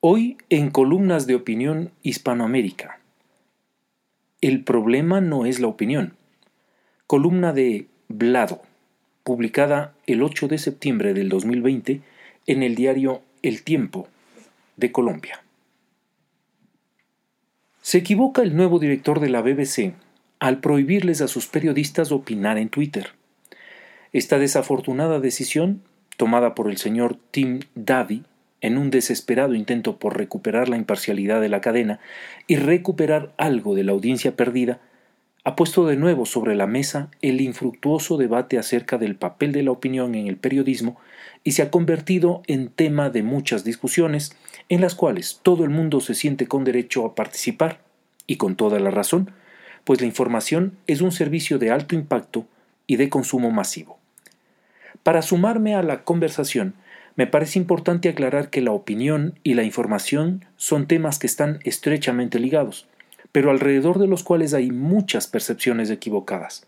Hoy en columnas de opinión Hispanoamérica. El problema no es la opinión. Columna de Blado, publicada el 8 de septiembre del 2020 en el diario El Tiempo de Colombia. Se equivoca el nuevo director de la BBC al prohibirles a sus periodistas opinar en Twitter. Esta desafortunada decisión, tomada por el señor Tim Davy, en un desesperado intento por recuperar la imparcialidad de la cadena y recuperar algo de la audiencia perdida, ha puesto de nuevo sobre la mesa el infructuoso debate acerca del papel de la opinión en el periodismo y se ha convertido en tema de muchas discusiones en las cuales todo el mundo se siente con derecho a participar, y con toda la razón, pues la información es un servicio de alto impacto y de consumo masivo. Para sumarme a la conversación, me parece importante aclarar que la opinión y la información son temas que están estrechamente ligados, pero alrededor de los cuales hay muchas percepciones equivocadas.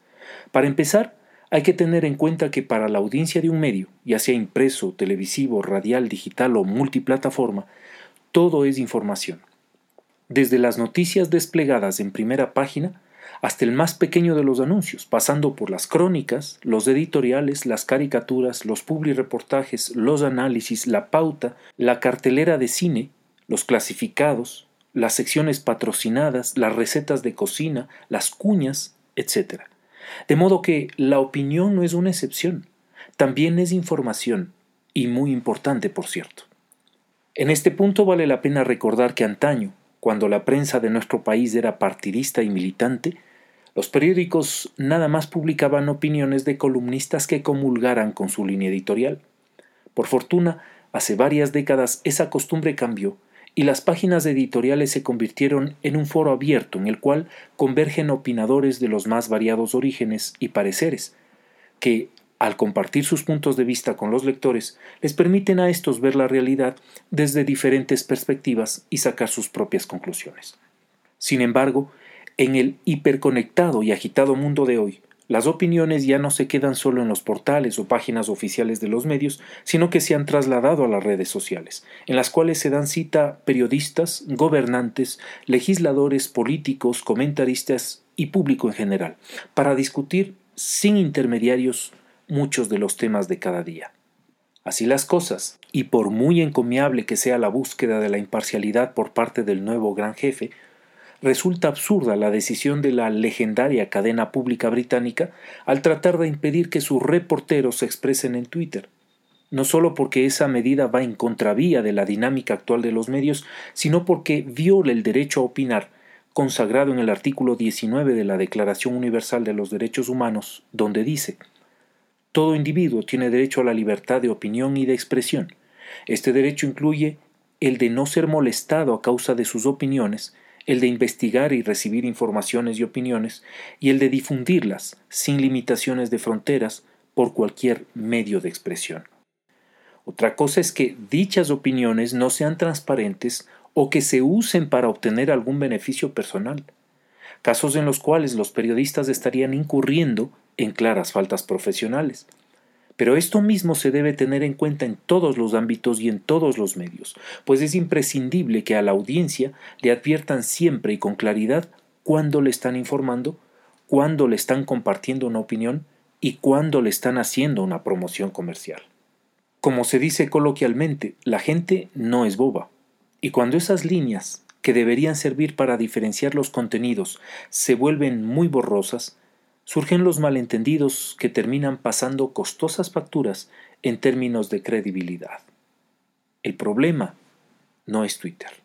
Para empezar, hay que tener en cuenta que para la audiencia de un medio, ya sea impreso, televisivo, radial, digital o multiplataforma, todo es información. Desde las noticias desplegadas en primera página hasta el más pequeño de los anuncios, pasando por las crónicas, los editoriales, las caricaturas, los reportajes, los análisis, la pauta, la cartelera de cine, los clasificados, las secciones patrocinadas, las recetas de cocina, las cuñas, etc. De modo que la opinión no es una excepción, también es información, y muy importante, por cierto. En este punto vale la pena recordar que antaño, cuando la prensa de nuestro país era partidista y militante, los periódicos nada más publicaban opiniones de columnistas que comulgaran con su línea editorial. Por fortuna, hace varias décadas esa costumbre cambió y las páginas editoriales se convirtieron en un foro abierto en el cual convergen opinadores de los más variados orígenes y pareceres, que, al compartir sus puntos de vista con los lectores, les permiten a estos ver la realidad desde diferentes perspectivas y sacar sus propias conclusiones. Sin embargo, en el hiperconectado y agitado mundo de hoy, las opiniones ya no se quedan solo en los portales o páginas oficiales de los medios, sino que se han trasladado a las redes sociales, en las cuales se dan cita periodistas, gobernantes, legisladores, políticos, comentaristas y público en general, para discutir sin intermediarios muchos de los temas de cada día. Así las cosas, y por muy encomiable que sea la búsqueda de la imparcialidad por parte del nuevo gran jefe, resulta absurda la decisión de la legendaria cadena pública británica al tratar de impedir que sus reporteros se expresen en Twitter. No solo porque esa medida va en contravía de la dinámica actual de los medios, sino porque viola el derecho a opinar, consagrado en el artículo 19 de la Declaración Universal de los Derechos Humanos, donde dice Todo individuo tiene derecho a la libertad de opinión y de expresión. Este derecho incluye el de no ser molestado a causa de sus opiniones, el de investigar y recibir informaciones y opiniones, y el de difundirlas, sin limitaciones de fronteras, por cualquier medio de expresión. Otra cosa es que dichas opiniones no sean transparentes o que se usen para obtener algún beneficio personal, casos en los cuales los periodistas estarían incurriendo en claras faltas profesionales. Pero esto mismo se debe tener en cuenta en todos los ámbitos y en todos los medios, pues es imprescindible que a la audiencia le adviertan siempre y con claridad cuándo le están informando, cuándo le están compartiendo una opinión y cuándo le están haciendo una promoción comercial. Como se dice coloquialmente, la gente no es boba, y cuando esas líneas, que deberían servir para diferenciar los contenidos, se vuelven muy borrosas, surgen los malentendidos que terminan pasando costosas facturas en términos de credibilidad. El problema no es Twitter.